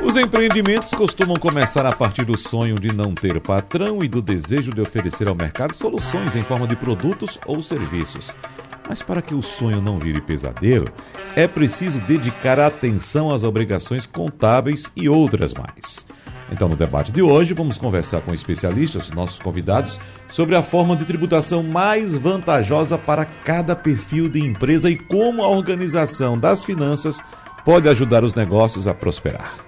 Os empreendimentos costumam começar a partir do sonho de não ter patrão e do desejo de oferecer ao mercado soluções em forma de produtos ou serviços. Mas para que o sonho não vire pesadelo, é preciso dedicar atenção às obrigações contábeis e outras mais. Então, no debate de hoje, vamos conversar com especialistas, nossos convidados, sobre a forma de tributação mais vantajosa para cada perfil de empresa e como a organização das finanças pode ajudar os negócios a prosperar.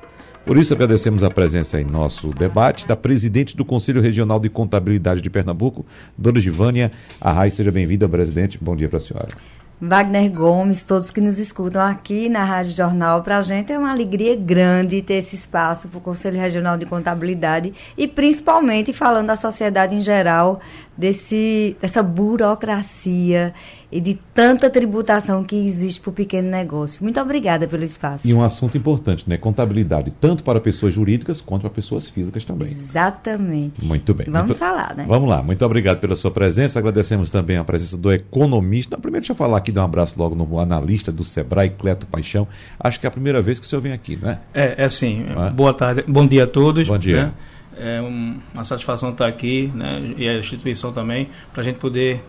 Por isso, agradecemos a presença em nosso debate da presidente do Conselho Regional de Contabilidade de Pernambuco, Dona Givânia Arraes. Seja bem-vinda, presidente. Bom dia para a senhora. Wagner Gomes, todos que nos escutam aqui na Rádio Jornal, para a gente é uma alegria grande ter esse espaço para o Conselho Regional de Contabilidade e principalmente falando da sociedade em geral, desse, dessa burocracia e de tanta tributação que existe para o pequeno negócio. Muito obrigada pelo espaço. E um assunto importante, né? Contabilidade, tanto para pessoas jurídicas quanto para pessoas físicas também. Exatamente. Muito bem. Vamos Muito... falar, né? Vamos lá. Muito obrigado pela sua presença. Agradecemos também a presença do economista. Primeiro, deixa eu falar aqui, dar um abraço logo no analista do Sebrae, Cleto Paixão. Acho que é a primeira vez que o senhor vem aqui, não é? É, é sim. É? Boa tarde. Bom dia a todos. Bom dia. Né? É uma satisfação estar aqui, né? E a instituição também, para a gente poder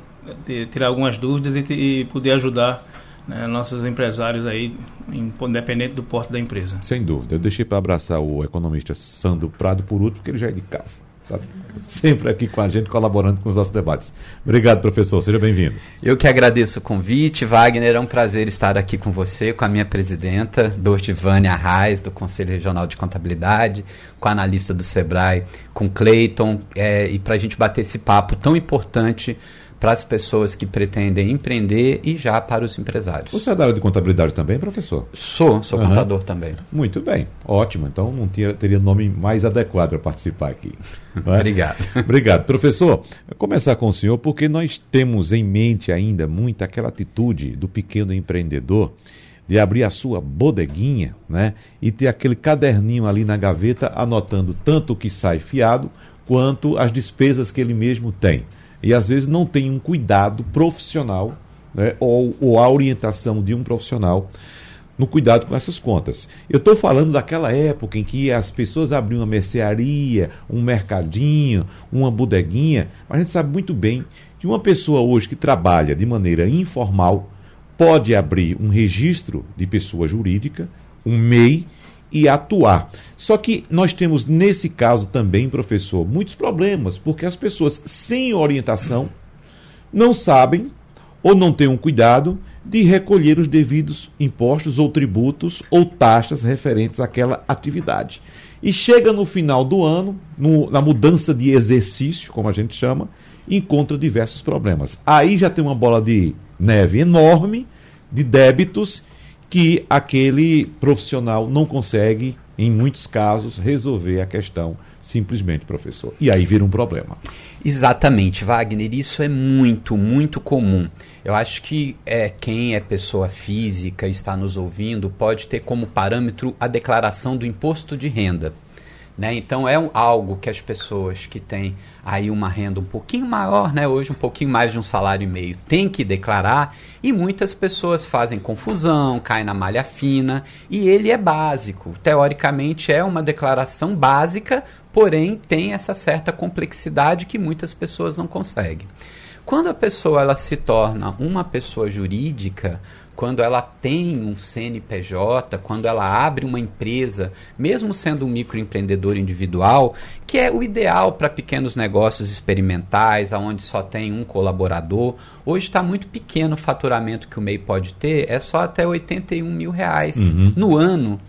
tirar algumas dúvidas e, e poder ajudar né, nossos empresários aí, independente do porte da empresa. Sem dúvida. Eu deixei para abraçar o economista Sandro Prado por último, porque ele já é de casa. Está sempre aqui com a gente, colaborando com os nossos debates. Obrigado, professor. Seja bem-vindo. Eu que agradeço o convite. Wagner, é um prazer estar aqui com você, com a minha presidenta, Dortivânia Arraes, do Conselho Regional de Contabilidade, com a analista do SEBRAE, com Cleiton, é, e para a gente bater esse papo tão importante para as pessoas que pretendem empreender e já para os empresários. Você é da área de contabilidade também, professor? Sou, sou uhum. contador também. Muito bem, ótimo. Então não tinha, teria nome mais adequado para participar aqui. É? Obrigado. Obrigado. Professor, começar com o senhor, porque nós temos em mente ainda muito aquela atitude do pequeno empreendedor de abrir a sua bodeguinha, né? E ter aquele caderninho ali na gaveta anotando tanto o que sai fiado quanto as despesas que ele mesmo tem e às vezes não tem um cuidado profissional né, ou, ou a orientação de um profissional no cuidado com essas contas. Eu estou falando daquela época em que as pessoas abriam uma mercearia, um mercadinho, uma bodeguinha, mas a gente sabe muito bem que uma pessoa hoje que trabalha de maneira informal pode abrir um registro de pessoa jurídica, um MEI, e atuar. Só que nós temos, nesse caso também, professor, muitos problemas, porque as pessoas sem orientação não sabem ou não têm um cuidado de recolher os devidos impostos ou tributos ou taxas referentes àquela atividade. E chega no final do ano, no, na mudança de exercício, como a gente chama, encontra diversos problemas. Aí já tem uma bola de neve enorme de débitos que aquele profissional não consegue, em muitos casos, resolver a questão simplesmente, professor. E aí vira um problema. Exatamente, Wagner. Isso é muito, muito comum. Eu acho que é, quem é pessoa física está nos ouvindo pode ter como parâmetro a declaração do imposto de renda. Né? Então é um, algo que as pessoas que têm aí uma renda um pouquinho maior, né? hoje um pouquinho mais de um salário e meio, têm que declarar e muitas pessoas fazem confusão, caem na malha fina e ele é básico. Teoricamente é uma declaração básica, porém tem essa certa complexidade que muitas pessoas não conseguem. Quando a pessoa ela se torna uma pessoa jurídica, quando ela tem um CNPJ, quando ela abre uma empresa, mesmo sendo um microempreendedor individual, que é o ideal para pequenos negócios experimentais, aonde só tem um colaborador. Hoje está muito pequeno o faturamento que o MEI pode ter, é só até 81 mil reais uhum. no ano.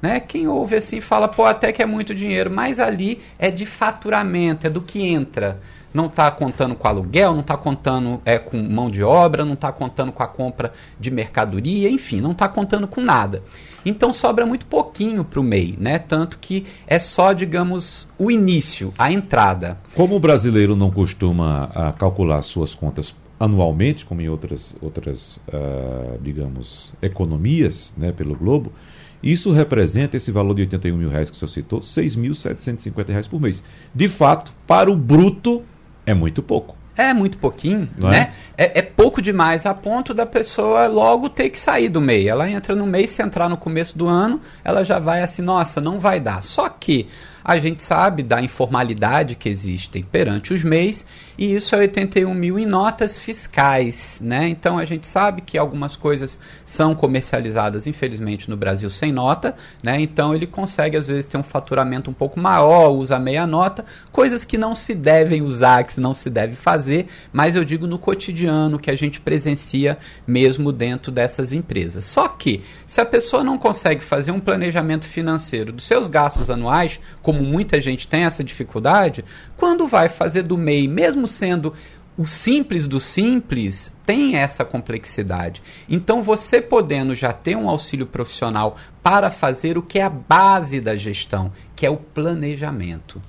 Né? Quem ouve assim fala, pô, até que é muito dinheiro, mas ali é de faturamento, é do que entra não está contando com aluguel, não está contando é, com mão de obra, não está contando com a compra de mercadoria, enfim, não está contando com nada. Então sobra muito pouquinho para o MEI, né? Tanto que é só, digamos, o início, a entrada. Como o brasileiro não costuma uh, calcular suas contas anualmente, como em outras, outras uh, digamos, economias né, pelo globo, Isso representa esse valor de 81 mil reais que o senhor citou, 6.750 reais por mês. De fato, para o bruto, é muito pouco. É muito pouquinho, Não né? É? é pouco demais a ponto da pessoa logo ter que sair do MEI. Ela entra no MEI, se entrar no começo do ano, ela já vai assim, nossa, não vai dar. Só que a gente sabe da informalidade que existe perante os MEIs e isso é 81 mil em notas fiscais, né? Então a gente sabe que algumas coisas são comercializadas, infelizmente, no Brasil sem nota, né? Então ele consegue às vezes ter um faturamento um pouco maior, usa meia nota, coisas que não se devem usar, que não se deve fazer, mas eu digo no cotidiano que a gente presencia mesmo dentro dessas empresas. Só que se a pessoa não consegue fazer um planejamento financeiro dos seus gastos anuais, como muita gente tem essa dificuldade, quando vai fazer do MEI, mesmo sendo o simples do simples tem essa complexidade. Então, você podendo já ter um auxílio profissional para fazer o que é a base da gestão, que é o planejamento.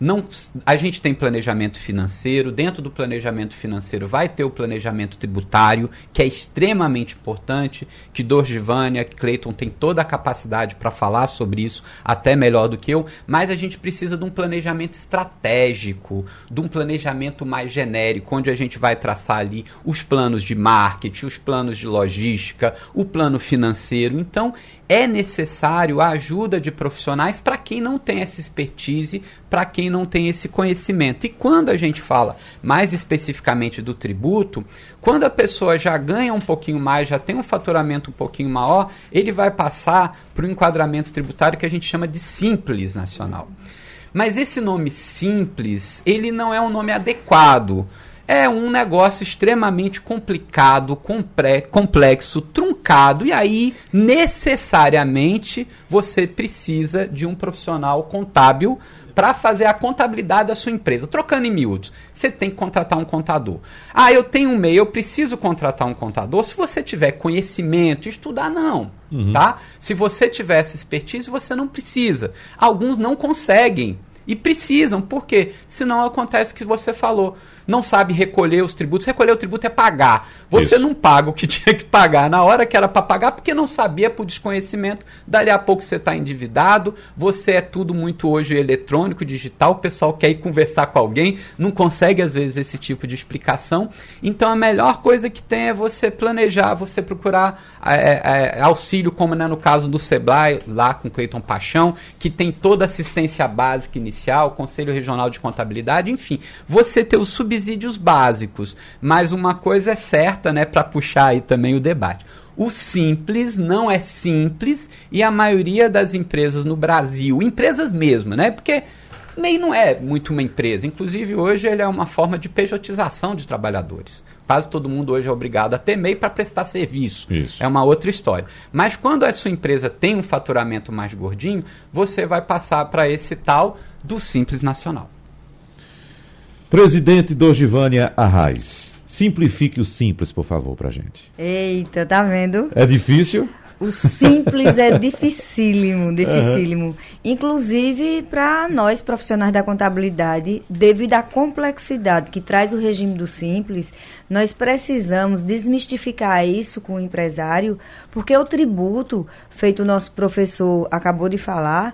Não, a gente tem planejamento financeiro, dentro do planejamento financeiro vai ter o planejamento tributário, que é extremamente importante, que Dorgivânia, Cleiton tem toda a capacidade para falar sobre isso, até melhor do que eu, mas a gente precisa de um planejamento estratégico, de um planejamento mais genérico, onde a gente vai traçar ali os planos de marketing, os planos de logística, o plano financeiro. Então, é necessário a ajuda de profissionais para quem não tem essa expertise, para quem não tem esse conhecimento. E quando a gente fala mais especificamente do tributo, quando a pessoa já ganha um pouquinho mais, já tem um faturamento um pouquinho maior, ele vai passar para o enquadramento tributário que a gente chama de simples nacional. Mas esse nome simples, ele não é um nome adequado é um negócio extremamente complicado, complexo, truncado, e aí necessariamente você precisa de um profissional contábil para fazer a contabilidade da sua empresa. Trocando em miúdos, você tem que contratar um contador. Ah, eu tenho um MEI, eu preciso contratar um contador. Se você tiver conhecimento, estudar não, uhum. tá? Se você tiver essa expertise, você não precisa. Alguns não conseguem e precisam, porque senão acontece o que você falou não sabe recolher os tributos. Recolher o tributo é pagar. Você Isso. não paga o que tinha que pagar na hora que era para pagar, porque não sabia por desconhecimento. Dali a pouco você está endividado, você é tudo muito hoje eletrônico, digital, o pessoal quer ir conversar com alguém, não consegue às vezes esse tipo de explicação. Então a melhor coisa que tem é você planejar, você procurar é, é, é auxílio, como né, no caso do Sebrae, lá com Cleiton Paixão, que tem toda a assistência básica inicial, Conselho Regional de Contabilidade, enfim, você ter o subsídio subsídios básicos. Mas uma coisa é certa, né, para puxar aí também o debate. O simples não é simples e a maioria das empresas no Brasil, empresas mesmo, né? Porque MEI não é muito uma empresa. Inclusive, hoje ele é uma forma de pejotização de trabalhadores. Quase todo mundo hoje é obrigado a ter MEI para prestar serviço. Isso. É uma outra história. Mas quando a sua empresa tem um faturamento mais gordinho, você vai passar para esse tal do Simples Nacional. Presidente Dogivânia Arraes, simplifique o simples, por favor, para gente. Eita, tá vendo? É difícil? O simples é dificílimo, dificílimo. Uhum. Inclusive para nós profissionais da contabilidade, devido à complexidade que traz o regime do simples, nós precisamos desmistificar isso com o empresário, porque o tributo, feito o nosso professor acabou de falar,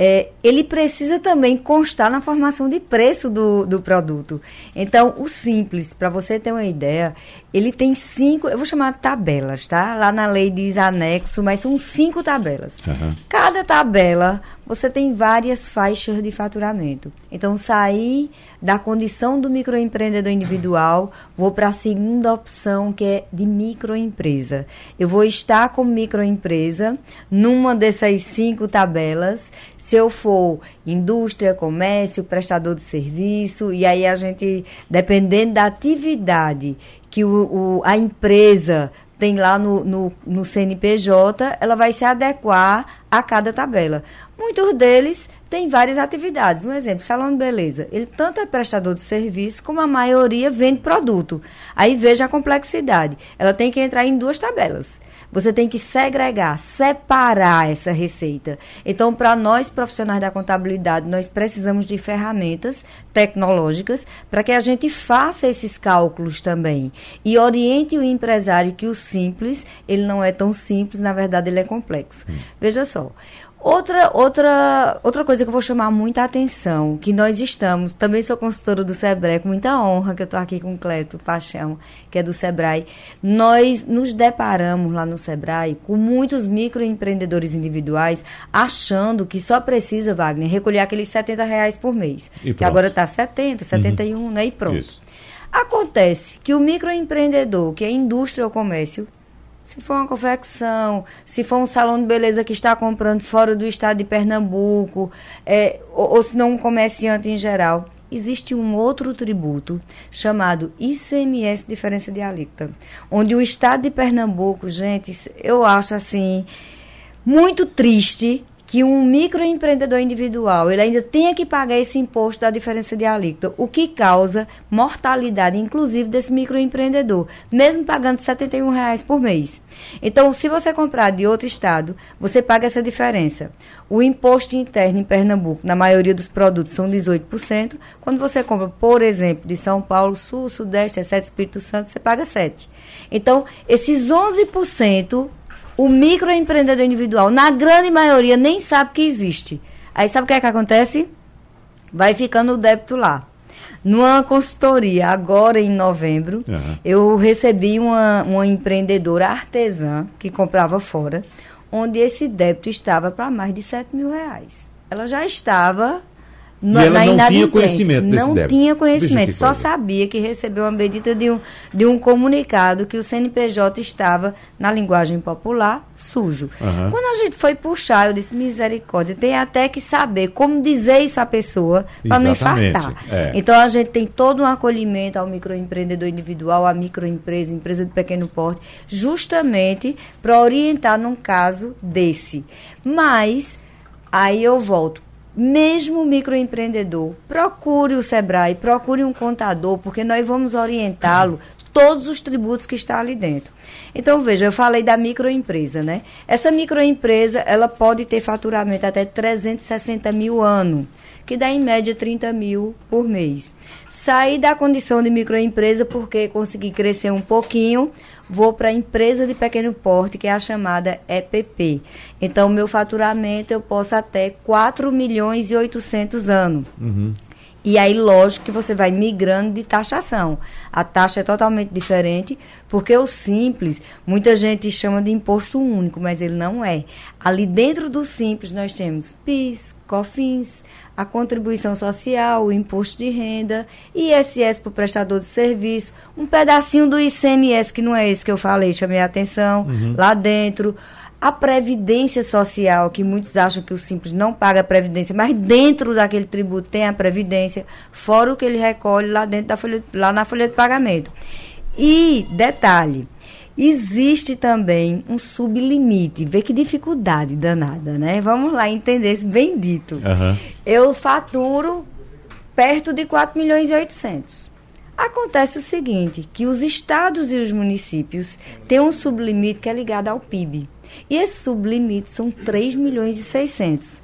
é, ele precisa também constar na formação de preço do, do produto. Então, o simples, para você ter uma ideia, ele tem cinco, eu vou chamar de tabelas, tá? Lá na lei diz anexo, mas são cinco tabelas. Uhum. Cada tabela você tem várias faixas de faturamento. Então, sair da condição do microempreendedor individual, vou para a segunda opção, que é de microempresa. Eu vou estar como microempresa numa dessas cinco tabelas, se eu for indústria, comércio, prestador de serviço, e aí a gente, dependendo da atividade que o, o a empresa tem lá no, no, no CNPJ, ela vai se adequar a cada tabela. Muitos deles têm várias atividades. Um exemplo, salão de beleza. Ele tanto é prestador de serviço, como a maioria vende produto. Aí veja a complexidade. Ela tem que entrar em duas tabelas. Você tem que segregar, separar essa receita. Então, para nós profissionais da contabilidade, nós precisamos de ferramentas tecnológicas para que a gente faça esses cálculos também e oriente o empresário que o simples, ele não é tão simples, na verdade ele é complexo. Hum. Veja só, Outra, outra, outra coisa que eu vou chamar muita atenção, que nós estamos, também sou consultora do Sebrae, com muita honra que eu estou aqui com o Cleto Paixão, que é do Sebrae. Nós nos deparamos lá no Sebrae com muitos microempreendedores individuais achando que só precisa, Wagner, recolher aqueles 70 reais por mês. Que agora está 70, 71, uhum. né? E pronto. Isso. Acontece que o microempreendedor, que é indústria ou comércio, se for uma confecção, se for um salão de beleza que está comprando fora do estado de Pernambuco, é, ou, ou se não um comerciante em geral, existe um outro tributo chamado ICMS Diferença de Alíquota, onde o estado de Pernambuco, gente, eu acho assim muito triste que um microempreendedor individual ele ainda tenha que pagar esse imposto da diferença de alíquota, o que causa mortalidade, inclusive, desse microempreendedor, mesmo pagando 71 reais por mês. Então, se você comprar de outro estado, você paga essa diferença. O imposto interno em Pernambuco, na maioria dos produtos, são 18%. Quando você compra, por exemplo, de São Paulo, Sul, Sudeste, Exceto Espírito Santo, você paga 7%. Então, esses 11% o microempreendedor individual, na grande maioria, nem sabe que existe. Aí sabe o que é que acontece? Vai ficando o débito lá. Numa consultoria, agora em novembro, uhum. eu recebi uma, uma empreendedora artesã que comprava fora, onde esse débito estava para mais de 7 mil reais. Ela já estava no, e ela não tinha conhecimento desse Não débito. tinha conhecimento, só coisa. sabia que recebeu uma medida de um, de um comunicado que o CNPJ estava, na linguagem popular, sujo. Uhum. Quando a gente foi puxar, eu disse, misericórdia, tem até que saber como dizer isso à pessoa para não infartar. É. Então a gente tem todo um acolhimento ao microempreendedor individual, à microempresa, empresa de pequeno porte, justamente para orientar num caso desse. Mas, aí eu volto mesmo microempreendedor, procure o Sebrae, procure um contador, porque nós vamos orientá-lo todos os tributos que está ali dentro. Então, veja, eu falei da microempresa, né? Essa microempresa, ela pode ter faturamento até 360 mil ano, que dá em média 30 mil por mês. Saí da condição de microempresa porque consegui crescer um pouquinho, vou para a empresa de pequeno porte, que é a chamada EPP. Então, meu faturamento eu posso até 4 milhões e 800 anos. Uhum. E aí, lógico que você vai migrando de taxação. A taxa é totalmente diferente, porque o simples, muita gente chama de imposto único, mas ele não é. Ali dentro do simples, nós temos PIS, COFINS, a contribuição social, o imposto de renda, ISS para o prestador de serviço, um pedacinho do ICMS, que não é esse que eu falei, chamei a atenção, uhum. lá dentro. A previdência social, que muitos acham que o Simples não paga a previdência, mas dentro daquele tributo tem a previdência, fora o que ele recolhe lá dentro da folha, lá na folha de pagamento. E, detalhe, Existe também um sublimite. Vê que dificuldade danada, né? Vamos lá entender esse bendito. Uhum. Eu faturo perto de 4 milhões e 800. Acontece o seguinte, que os estados e os municípios têm um sublimite que é ligado ao PIB. E esse sublimite são 3 milhões e 600.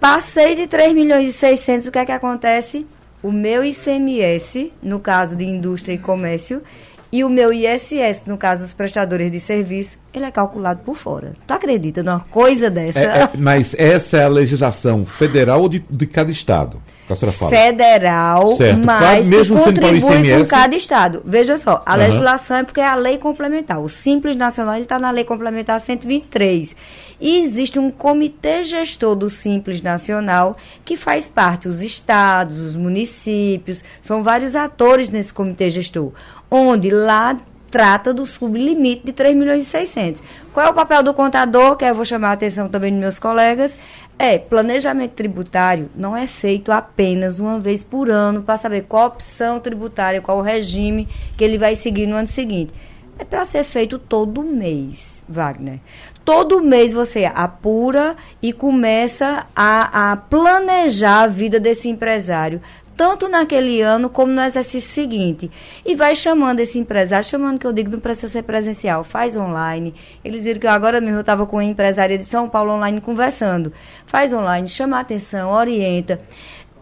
Passei de 3 milhões e 600, o que é que acontece? O meu ICMS, no caso de indústria e comércio, e o meu ISS, no caso dos prestadores de serviço, ele é calculado por fora. Tu acredita numa coisa dessa? É, é, mas essa é a legislação federal ou de, de cada estado? Que a senhora fala? Federal, certo. mas claro, mesmo que contribui com cada estado. Veja só, a uhum. legislação é porque é a lei complementar. O Simples Nacional está na lei complementar 123. E existe um comitê gestor do Simples Nacional que faz parte os estados, os municípios, são vários atores nesse comitê gestor onde lá trata do sublimite de 3 milhões e 600. Qual é o papel do contador, que eu vou chamar a atenção também dos meus colegas? É, planejamento tributário não é feito apenas uma vez por ano para saber qual opção tributária, qual o regime que ele vai seguir no ano seguinte. É para ser feito todo mês, Wagner. Todo mês você apura e começa a, a planejar a vida desse empresário, tanto naquele ano como no exercício seguinte. E vai chamando esse empresário, chamando que eu digo, não precisa ser presencial, faz online. Eles viram que agora mesmo eu estava com uma empresária de São Paulo online conversando. Faz online, chama a atenção, orienta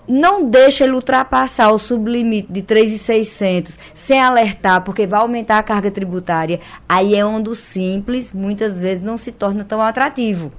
não deixa ele ultrapassar o sublimite de 3,600 sem alertar, porque vai aumentar a carga tributária. Aí é onde o simples muitas vezes não se torna tão atrativo.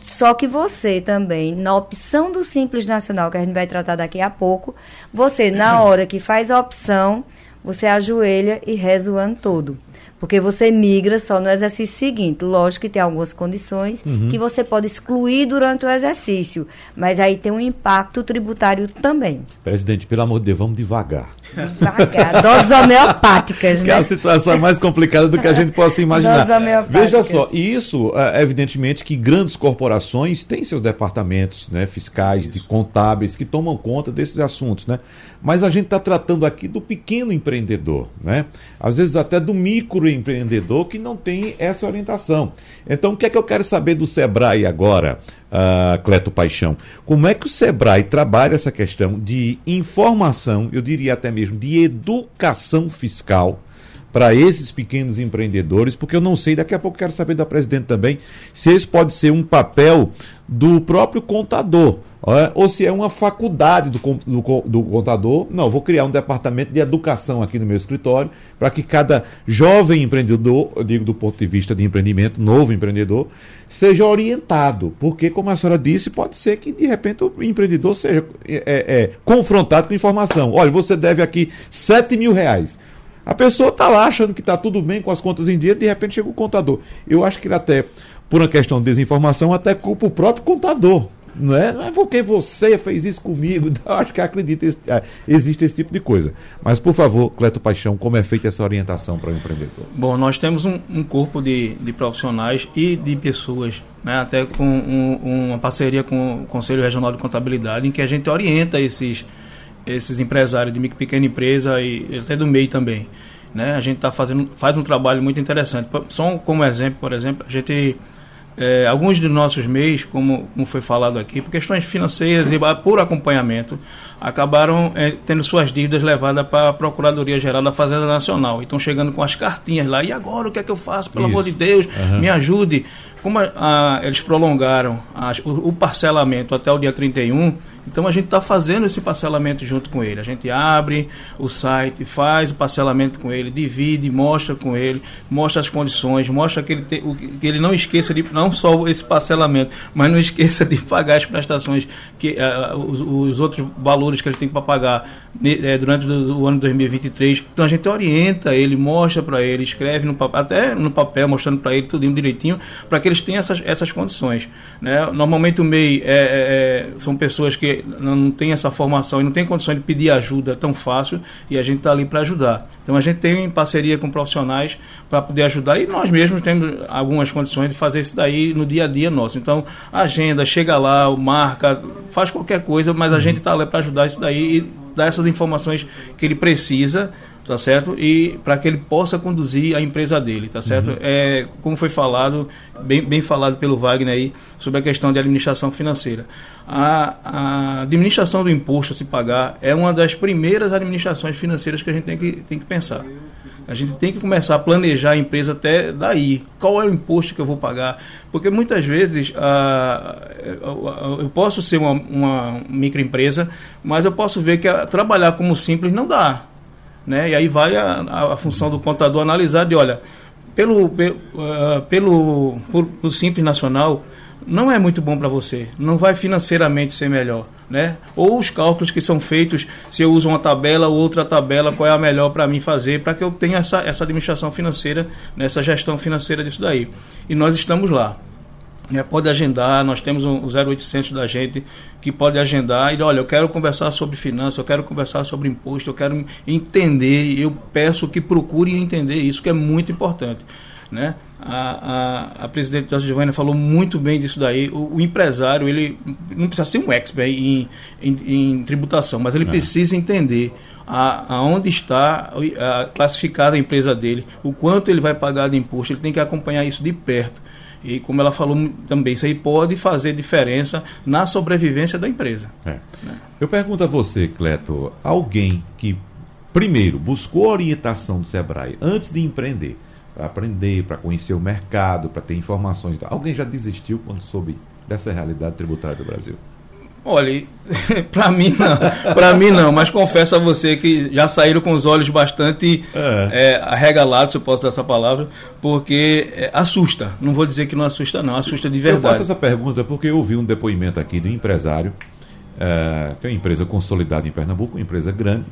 Só que você também, na opção do Simples Nacional, que a gente vai tratar daqui a pouco, você, na hora que faz a opção, você ajoelha e reza o ano todo. Porque você migra só no exercício seguinte. Lógico que tem algumas condições uhum. que você pode excluir durante o exercício, mas aí tem um impacto tributário também. Presidente, pelo amor de Deus, vamos devagar. Devagar. Doses homeopáticas, né? Que é a situação mais complicada do que a gente possa imaginar. Doses homeopáticas. Veja só, isso, é, evidentemente, que grandes corporações têm seus departamentos né, fiscais, de contábeis, que tomam conta desses assuntos, né? Mas a gente está tratando aqui do pequeno empreendedor, né? Às vezes até do microempreendedor que não tem essa orientação. Então, o que é que eu quero saber do Sebrae agora, uh, Cleto Paixão? Como é que o Sebrae trabalha essa questão de informação, eu diria até mesmo de educação fiscal, para esses pequenos empreendedores, porque eu não sei, daqui a pouco quero saber da presidente também, se esse pode ser um papel do próprio contador, ou se é uma faculdade do, do, do contador. Não, vou criar um departamento de educação aqui no meu escritório, para que cada jovem empreendedor, eu digo do ponto de vista de empreendimento, novo empreendedor, seja orientado. Porque, como a senhora disse, pode ser que de repente o empreendedor seja é, é, confrontado com informação. Olha, você deve aqui 7 mil reais. A pessoa está lá achando que está tudo bem com as contas em dia, de repente chega o contador. Eu acho que ele até, por uma questão de desinformação, até culpa o próprio contador. Não é? Não é porque você fez isso comigo. Eu acho que acredita, é, existe esse tipo de coisa. Mas, por favor, Cleto Paixão, como é feita essa orientação para o empreendedor? Bom, nós temos um, um corpo de, de, profissionais e de pessoas, né, até com um, uma parceria com o Conselho Regional de Contabilidade, em que a gente orienta esses esses empresários de micro e pequena empresa e até do MEI também. Né? A gente tá fazendo, faz um trabalho muito interessante. Só como exemplo, por exemplo, a gente é, alguns de nossos MEIs, como, como, foi falado aqui, por questões financeiras e por acompanhamento, acabaram é, tendo suas dívidas levadas para a Procuradoria-Geral da Fazenda Nacional. E estão chegando com as cartinhas lá. E agora, o que é que eu faço? Pelo Isso. amor de Deus, uhum. me ajude. Como a, a, eles prolongaram a, o, o parcelamento até o dia 31, então a gente está fazendo esse parcelamento junto com ele. A gente abre o site, faz o parcelamento com ele, divide, mostra com ele, mostra as condições, mostra que ele, te, o, que ele não esqueça de não só esse parcelamento, mas não esqueça de pagar as prestações, que uh, os, os, outros valores que ele tem para pagar durante o, ano de 2023. Então a gente orienta ele, mostra para ele, escreve no papel, até no papel, mostrando para ele tudo direitinho, para que eles tenham essas, essas condições. Né? Normalmente o MEI é, é, é são pessoas que não tem essa formação e não tem condições de pedir ajuda tão fácil e a gente está ali para ajudar. Então a gente tem parceria com profissionais para poder ajudar e nós mesmos temos algumas condições de fazer isso daí no dia a dia nosso. Então agenda, chega lá, marca, faz qualquer coisa, mas a uhum. gente está lá para ajudar isso daí e dar essas informações que ele precisa tá certo? E para que ele possa conduzir a empresa dele, tá certo? Uhum. É, como foi falado, bem, bem falado pelo Wagner aí, sobre a questão de administração financeira. A, a, administração do imposto a se pagar é uma das primeiras administrações financeiras que a gente tem que, tem que pensar. A gente tem que começar a planejar a empresa até daí. Qual é o imposto que eu vou pagar? Porque muitas vezes eu posso ser uma, uma microempresa, mas eu posso ver que trabalhar como simples não dá. Né? E aí vai a, a função do contador analisar de, olha, pelo, pelo, uh, pelo por, por Simples Nacional, não é muito bom para você, não vai financeiramente ser melhor, né? Ou os cálculos que são feitos, se eu uso uma tabela ou outra tabela, qual é a melhor para mim fazer, para que eu tenha essa, essa administração financeira, nessa gestão financeira disso daí. E nós estamos lá. É, pode agendar, nós temos um, o 0800 da gente que pode agendar e olha, eu quero conversar sobre finanças, eu quero conversar sobre imposto, eu quero entender, eu peço que procurem entender isso que é muito importante. Né? A, a, a presidente da Giovanna falou muito bem disso daí. O, o, empresário, ele não precisa ser um expert em, em, em tributação, mas ele é. precisa entender a, aonde está a, classificada a empresa dele, o quanto ele vai pagar de imposto, ele tem que acompanhar isso de perto. E como ela falou também, isso aí pode fazer diferença na sobrevivência da empresa. É. Né? Eu pergunto a você, Cleto, alguém que primeiro buscou orientação do Sebrae antes de empreender, para aprender, para conhecer o mercado, para ter informações, alguém já desistiu quando soube dessa realidade tributária do Brasil? Olha, para mim não, para mim não, mas confesso a você que já saíram com os olhos bastante é. É, arregalados, se eu posso usar essa palavra, porque é, assusta. Não vou dizer que não assusta, não, assusta de verdade. Eu faço essa pergunta porque eu ouvi um depoimento aqui de um empresário, é, que é uma empresa consolidada em Pernambuco, uma empresa grande,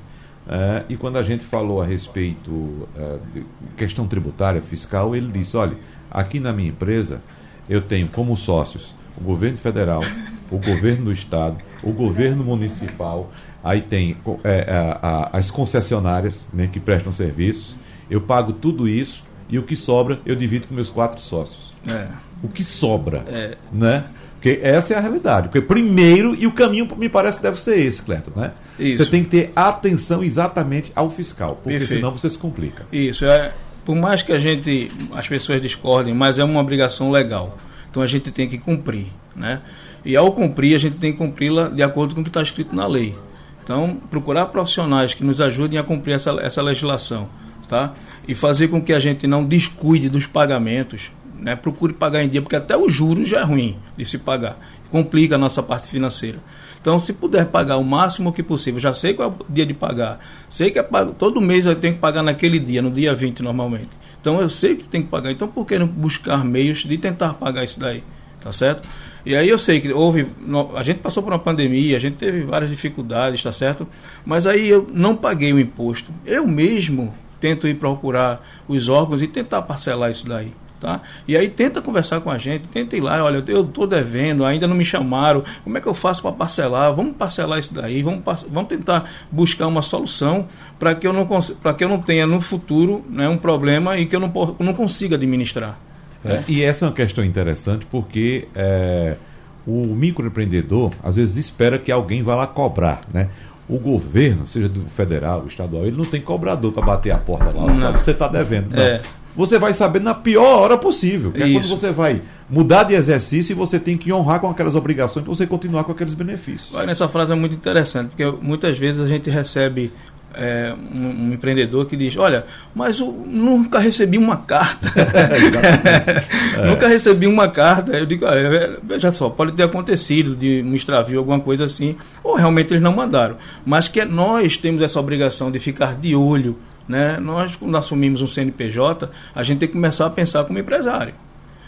é, e quando a gente falou a respeito é, de questão tributária, fiscal, ele disse: olha, aqui na minha empresa eu tenho como sócios o governo federal, o governo do estado, o governo municipal, aí tem é, a, a, as concessionárias né, que prestam serviços. Eu pago tudo isso e o que sobra eu divido com meus quatro sócios. É. O que sobra, é. né? Porque essa é a realidade. Porque primeiro, e o caminho me parece que deve ser esse, Cleto, né? Isso. Você tem que ter atenção exatamente ao fiscal, porque Perfeito. senão você se complica. Isso, é, por mais que a gente, as pessoas discordem, mas é uma obrigação legal. Então a gente tem que cumprir, né? E ao cumprir, a gente tem que cumpri-la de acordo com o que está escrito na lei. Então, procurar profissionais que nos ajudem a cumprir essa, essa legislação, tá? E fazer com que a gente não descuide dos pagamentos, né? Procure pagar em dia, porque até o juros já é ruim de se pagar. Complica a nossa parte financeira. Então, se puder pagar o máximo que possível, já sei qual é o dia de pagar. Sei que é pago, todo mês eu tenho que pagar naquele dia, no dia 20 normalmente. Então eu sei que tem que pagar. Então por que não buscar meios de tentar pagar isso daí? Tá certo? E aí eu sei que houve. A gente passou por uma pandemia, a gente teve várias dificuldades, tá certo? Mas aí eu não paguei o imposto. Eu mesmo tento ir procurar os órgãos e tentar parcelar isso daí. Tá? E aí tenta conversar com a gente, tenta ir lá, olha, eu estou devendo, ainda não me chamaram, como é que eu faço para parcelar? Vamos parcelar isso daí, vamos, vamos tentar buscar uma solução para que eu não para que eu não tenha no futuro né, um problema e que eu não, não consiga administrar. É? E essa é uma questão interessante porque é, o microempreendedor às vezes espera que alguém vá lá cobrar, né? o governo, seja do federal, estadual, ele não tem cobrador para bater a porta lá, sabe? Você está devendo. Não. É você vai saber na pior hora possível. Que é quando você vai mudar de exercício e você tem que honrar com aquelas obrigações para você continuar com aqueles benefícios. Nessa frase é muito interessante, porque muitas vezes a gente recebe é, um, um, empreendedor que diz, olha, mas eu nunca recebi uma carta. é. Nunca recebi uma carta. Eu digo, olha, veja só, pode ter acontecido de um extravio, alguma coisa assim, ou realmente eles não mandaram. Mas que nós temos essa obrigação de ficar de olho né? Nós, quando assumimos um CNPJ, a gente tem que começar a pensar como empresário.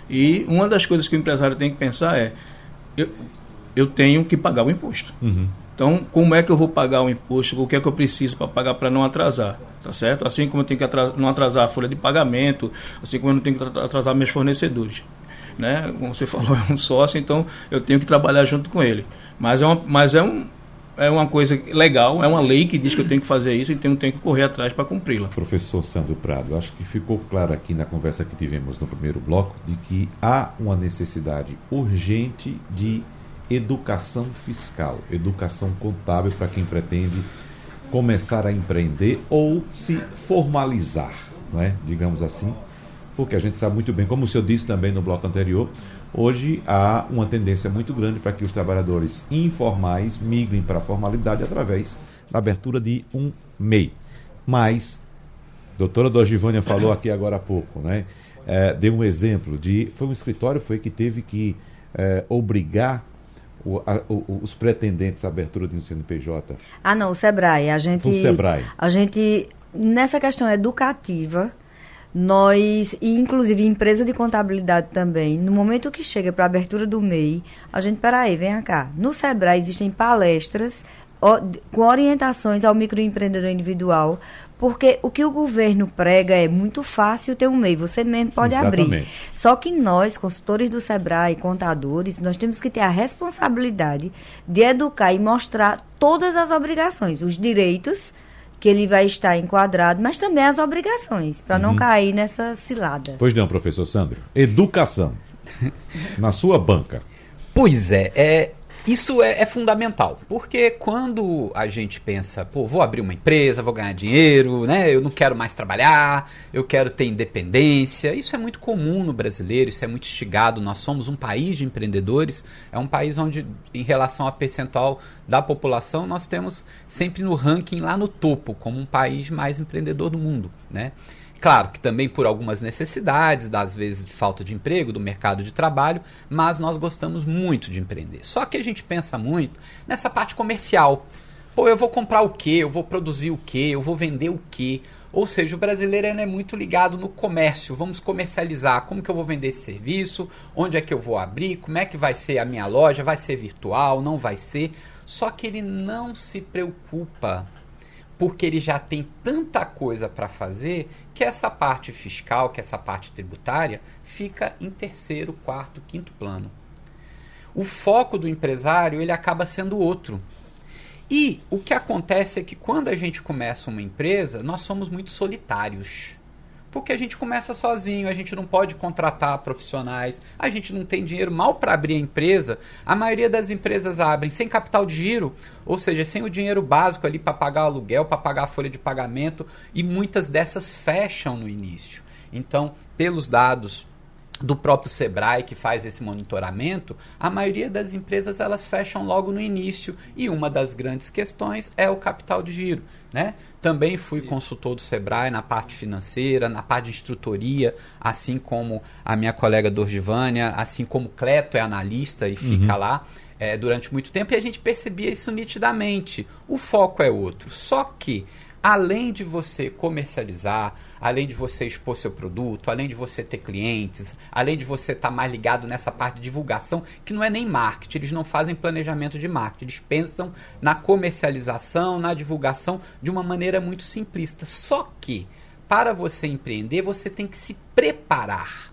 E uma das coisas que o empresário tem que pensar é: eu, eu tenho que pagar o imposto. Uhum. Então, como é que eu vou pagar o imposto? O que é que eu preciso para pagar para não atrasar? Tá certo? Assim como eu tenho que atrasar, não atrasar a folha de pagamento, assim como eu não tenho que atrasar meus fornecedores. Né? Como você falou, é um sócio, então eu tenho que trabalhar junto com ele. Mas é, uma, mas é um, é uma coisa legal, é uma lei que diz que eu tenho que fazer isso, então eu tenho que correr atrás para cumpri-la. Professor Sandro Prado, acho que ficou claro aqui na conversa que tivemos no primeiro bloco de que há uma necessidade urgente de educação fiscal, educação contábil para quem pretende começar a empreender ou se formalizar, não é? digamos assim, porque a gente sabe muito bem, como o senhor disse também no bloco anterior, Hoje há uma tendência muito grande para que os trabalhadores informais migrem para a formalidade através da abertura de um MEI. Mas, a doutora Dogivânia falou aqui agora há pouco, né? É, deu um exemplo de. Foi um escritório foi que teve que é, obrigar o, a, o, os pretendentes à abertura de um CNPJ? Ah, não, o Sebrae. A gente. O Sebrae. A gente, nessa questão educativa, nós, e inclusive empresa de contabilidade também, no momento que chega para a abertura do MEI, a gente, peraí, vem cá. No Sebrae existem palestras com orientações ao microempreendedor individual, porque o que o governo prega é muito fácil ter um MEI, você mesmo pode Exatamente. abrir. Só que nós, consultores do Sebrae, contadores, nós temos que ter a responsabilidade de educar e mostrar todas as obrigações, os direitos que ele vai estar enquadrado, mas também as obrigações, para uhum. não cair nessa cilada. Pois não, professor Sandro. Educação. na sua banca. Pois é, é Isso é, é, fundamental, porque quando a gente pensa, pô, vou abrir uma empresa, vou ganhar dinheiro, né? Eu não quero mais trabalhar, eu quero ter independência. Isso é muito comum no brasileiro, isso é muito instigado. Nós somos um país de empreendedores, é um país onde, em relação a percentual da população, nós temos sempre no ranking lá no topo, como um país mais empreendedor do mundo, né? Claro que também por algumas necessidades, às vezes de falta de emprego, do mercado de trabalho, mas nós gostamos muito de empreender. Só que a gente pensa muito nessa parte comercial. Pô, eu vou comprar o quê? Eu vou produzir o quê? Eu vou vender o quê? Ou seja, o brasileiro é muito ligado no comércio. Vamos comercializar. Como que eu vou vender esse serviço? Onde é que eu vou abrir? Como é que vai ser a minha loja? Vai ser virtual? Não vai ser? Só que ele não se preocupa porque ele já tem tanta coisa para fazer que essa parte fiscal, que essa parte tributária, fica em terceiro, quarto, quinto plano. O foco do empresário ele acaba sendo outro. E o que acontece é que quando a gente começa uma empresa, nós somos muito solitários porque a gente começa sozinho, a gente não pode contratar profissionais, a gente não tem dinheiro mal para abrir a empresa. A maioria das empresas abrem sem capital de giro, ou seja, sem o dinheiro básico ali para pagar aluguel, para pagar a folha de pagamento, e muitas dessas fecham no início. Então, pelos dados do próprio Sebrae que faz esse monitoramento, a maioria das empresas elas fecham logo no início e uma das grandes questões é o capital de giro, né? Também fui consultor do Sebrae na parte financeira, na parte de instrutoria, assim como a minha colega Dorgivânia, assim como Cleto é analista e fica uhum. lá é, durante muito tempo e a gente percebia isso nitidamente. O foco é outro, só que além de você comercializar, além de você expor seu produto, além de você ter clientes, além de você estar tá mais ligado nessa parte de divulgação, que não é nem marketing, eles não fazem planejamento de marketing, eles pensam na comercialização, na divulgação de uma maneira muito simplista. Só que, para você empreender, você tem que se preparar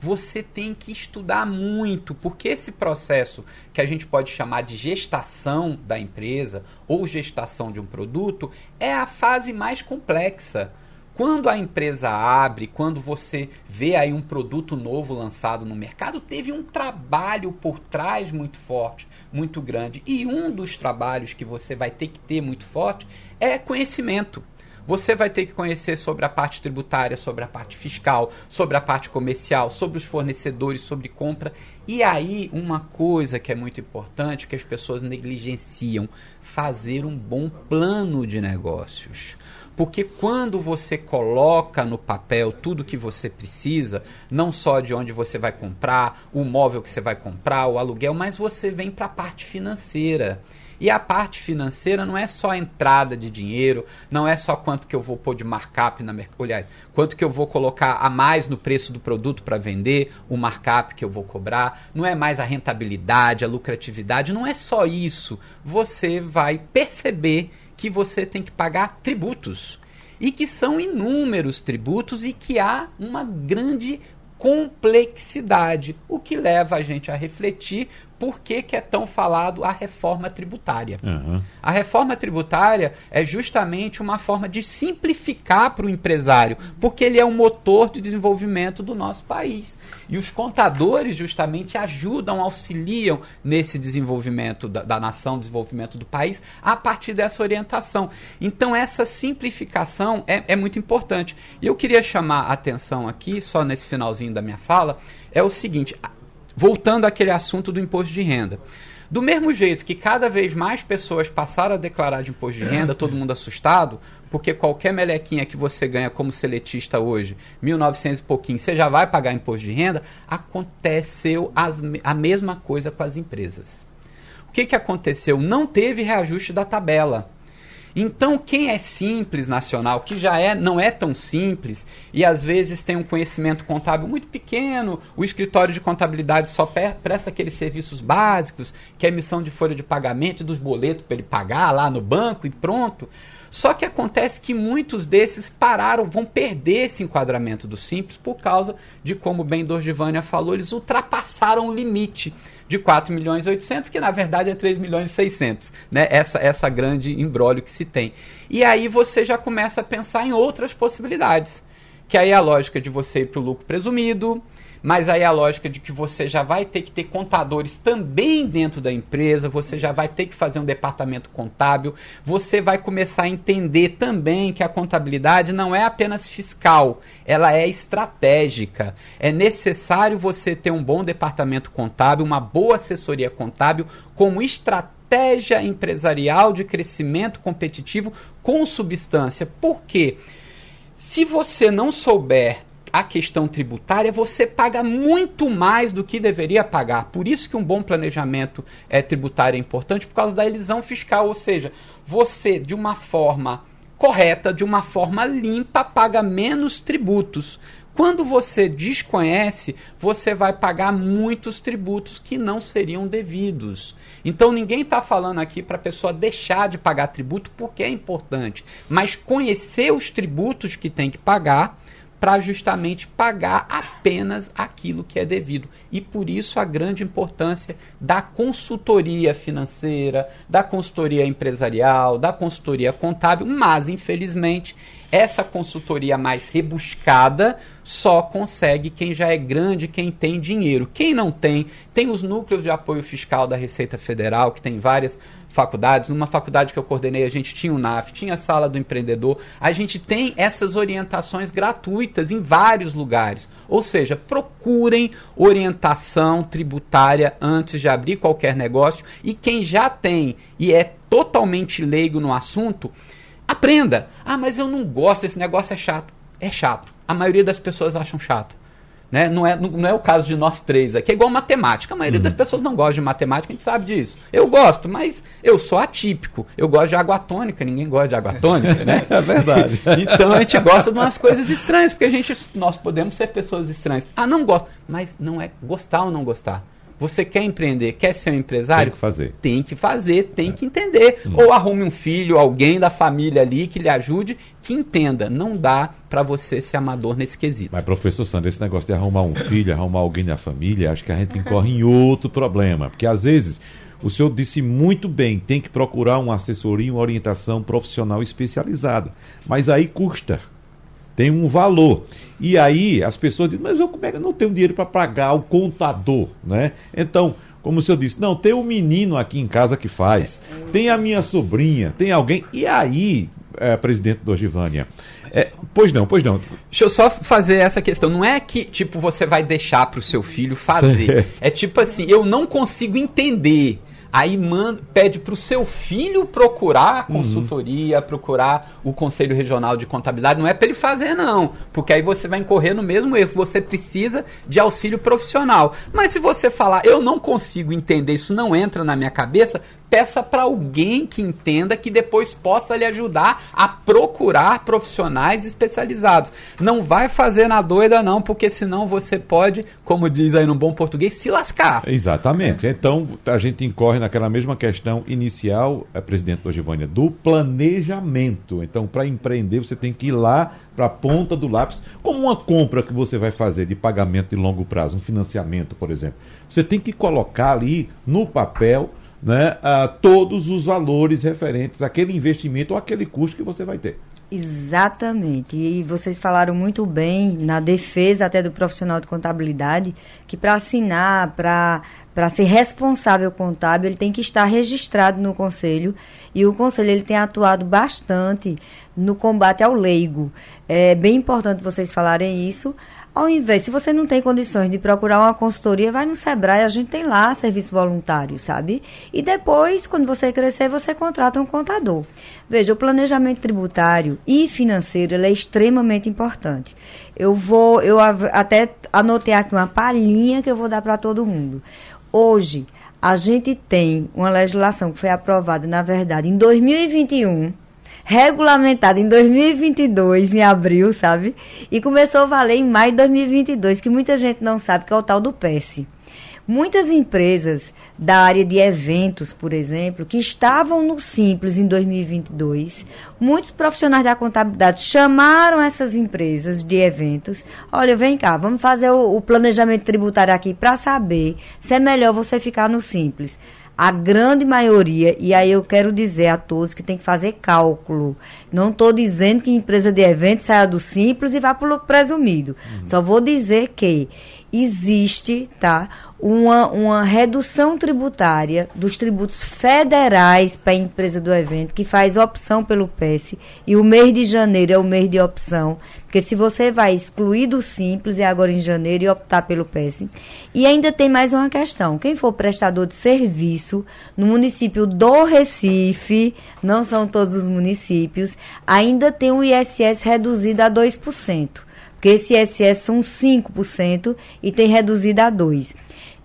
você tem que estudar muito, porque esse processo que a gente pode chamar de gestação da empresa ou gestação de um produto é a fase mais complexa. Quando a empresa abre, quando você vê aí um produto novo lançado no mercado, teve um trabalho por trás muito forte, muito grande. E um dos trabalhos que você vai ter que ter muito forte é conhecimento. Você vai ter que conhecer sobre a parte tributária, sobre a parte fiscal, sobre a parte comercial, sobre os fornecedores, sobre compra. E aí, uma coisa que é muito importante, que as pessoas negligenciam, fazer um bom plano de negócios. Porque quando você coloca no papel tudo que você precisa, não só de onde você vai comprar, o móvel que você vai comprar, o aluguel, mas você vem para a parte financeira. E a parte financeira não é só a entrada de dinheiro, não é só quanto que eu vou pôr de markup na aliás, quanto que eu vou colocar a mais no preço do produto para vender, o markup que eu vou cobrar, não é mais a rentabilidade, a lucratividade, não é só isso. Você vai perceber que você tem que pagar tributos e que são inúmeros tributos e que há uma grande complexidade, o que leva a gente a refletir por que, que é tão falado a reforma tributária. Uhum. A reforma tributária é justamente uma forma de simplificar para o empresário, porque ele é um motor de desenvolvimento do nosso país. E os contadores justamente ajudam, auxiliam nesse desenvolvimento da, da nação, desenvolvimento do país, a partir dessa orientação. Então, essa simplificação é, é muito importante. E eu queria chamar a atenção aqui, só nesse finalzinho da minha fala, é o seguinte: voltando àquele assunto do imposto de renda. Do mesmo jeito que cada vez mais pessoas passaram a declarar de imposto de renda, todo mundo assustado, porque qualquer melequinha que você ganha como seletista hoje, 1.900 e pouquinho, você já vai pagar imposto de renda, aconteceu as, a mesma coisa com as empresas. O que, que aconteceu? Não teve reajuste da tabela. Então, quem é simples nacional, que já é, não é tão simples e às vezes tem um conhecimento contábil muito pequeno, o escritório de contabilidade só presta aqueles serviços básicos, que é emissão de folha de pagamento dos boletos para ele pagar lá no banco e pronto. Só que acontece que muitos desses pararam, vão perder esse enquadramento do simples por causa de, como bem Dorgivânia falou, eles ultrapassaram o limite de 4 milhões e 800, que na verdade é 3 milhões e 600, né? Essa, essa grande embrólio que se tem. E aí você já começa a pensar em outras possibilidades, que aí é a lógica de você ir para o lucro presumido, mas aí a lógica de que você já vai ter que ter contadores também dentro da empresa, você já vai ter que fazer um departamento contábil, você vai começar a entender também que a contabilidade não é apenas fiscal, ela é estratégica. É necessário você ter um bom departamento contábil, uma boa assessoria contábil como estratégia empresarial de crescimento competitivo com substância. Por quê? Se você não souber a questão tributária, você paga muito mais do que deveria pagar. Por isso que um bom planejamento é, tributário é importante, por causa da elisão fiscal. Ou seja, você, de uma forma correta, de uma forma limpa, paga menos tributos. Quando você desconhece, você vai pagar muitos tributos que não seriam devidos. Então ninguém está falando aqui para a pessoa deixar de pagar tributo porque é importante, mas conhecer os tributos que tem que pagar para justamente pagar apenas aquilo que é devido. E por isso a grande importância da consultoria financeira, da consultoria empresarial, da consultoria contábil, mas infelizmente essa consultoria mais rebuscada só consegue quem já é grande, quem tem dinheiro. Quem não tem, tem os núcleos de apoio fiscal da Receita Federal, que tem várias faculdades. Numa faculdade que eu coordenei, a gente tinha o NAF, tinha a sala do empreendedor. A gente tem essas orientações gratuitas em vários lugares. Ou seja, procurem orientação tributária antes de abrir qualquer negócio. E quem já tem e é totalmente leigo no assunto, Aprenda. Ah, mas eu não gosto, esse negócio é chato. É chato. A maioria das pessoas acham chato. Né? Não, é, não, não é o caso de nós três aqui. É igual matemática. A maioria uhum. das pessoas não gosta de matemática, a gente sabe disso. Eu gosto, mas eu sou atípico. Eu gosto de água tônica, ninguém gosta de água tônica, né? É verdade. então a gente gosta de umas coisas estranhas, porque a gente, nós podemos ser pessoas estranhas. Ah, não gosto. Mas não é gostar ou não gostar. Você quer empreender, quer ser um empresário? Tem que fazer. Tem que fazer, tem é. que entender. Hum. Ou arrume um filho, alguém da família ali que lhe ajude, que entenda. Não dá para você ser amador nesse quesito. Mas, professor Sandro, esse negócio de arrumar um filho, arrumar alguém da família, acho que a gente incorre em outro problema. Porque às vezes. O senhor disse muito bem, tem que procurar uma assessoria, uma orientação profissional especializada. Mas aí custa tem um valor. E aí as pessoas dizem, mas eu, como é que eu não tenho dinheiro para pagar o contador, né? Então, como o senhor disse, não, tem um menino aqui em casa que faz, tem a minha sobrinha, tem alguém. E aí, é, presidente do Ogivânia, é, pois não, pois não. Deixa eu só fazer essa questão. Não é que, tipo, você vai deixar para o seu filho fazer. É tipo assim, eu não consigo entender Aí manda, pede para o seu filho procurar a uhum. consultoria, uhum. procurar o Conselho Regional de Contabilidade. Não é para ele fazer, não. Porque aí você vai incorrer no mesmo erro. Você precisa de auxílio profissional. Mas se você falar, eu não consigo entender, isso não entra na minha cabeça, peça para alguém que entenda que depois possa lhe ajudar a procurar profissionais especializados. Não vai fazer na doida não, porque senão você pode, como diz aí no bom português, se lascar. Exatamente. Então a gente incorre naquela mesma questão inicial, a presidente do Givânia, do planejamento. Então para empreender você tem que ir lá para a ponta do lápis, como uma compra que você vai fazer de pagamento de longo prazo, um financiamento, por exemplo. Você tem que colocar ali no papel né, a todos os valores referentes àquele investimento ou aquele custo que você vai ter. Exatamente. E vocês falaram muito bem na defesa até do profissional de contabilidade que para assinar, para ser responsável contábil, ele tem que estar registrado no conselho e o conselho ele tem atuado bastante no combate ao leigo. É bem importante vocês falarem isso. Ao invés, se você não tem condições de procurar uma consultoria, vai no Sebrae, a gente tem lá serviço voluntário, sabe? E depois, quando você crescer, você contrata um contador. Veja, o planejamento tributário e financeiro é extremamente importante. Eu vou, eu até anotei aqui uma palhinha que eu vou dar para todo mundo. Hoje, a gente tem uma legislação que foi aprovada, na verdade, em 2021 regulamentada em 2022, em abril, sabe? E começou a valer em maio de 2022, que muita gente não sabe que é o tal do PES. Muitas empresas da área de eventos, por exemplo, que estavam no Simples em 2022, muitos profissionais da contabilidade chamaram essas empresas de eventos. Olha, vem cá, vamos fazer o, o planejamento tributário aqui para saber se é melhor você ficar no Simples. A grande maioria, e aí eu quero dizer a todos que tem que fazer cálculo. Não estou dizendo que empresa de evento saia do simples e vá para o presumido. Uhum. Só vou dizer que existe, tá? Uma, uma redução tributária dos tributos federais para a empresa do evento, que faz opção pelo PES, e o mês de janeiro é o mês de opção, porque se você vai excluir do Simples, é agora em janeiro, e optar pelo PES. E ainda tem mais uma questão: quem for prestador de serviço no município do Recife, não são todos os municípios, ainda tem um ISS reduzido a 2% porque esse ISS são 5% e tem reduzido a 2%.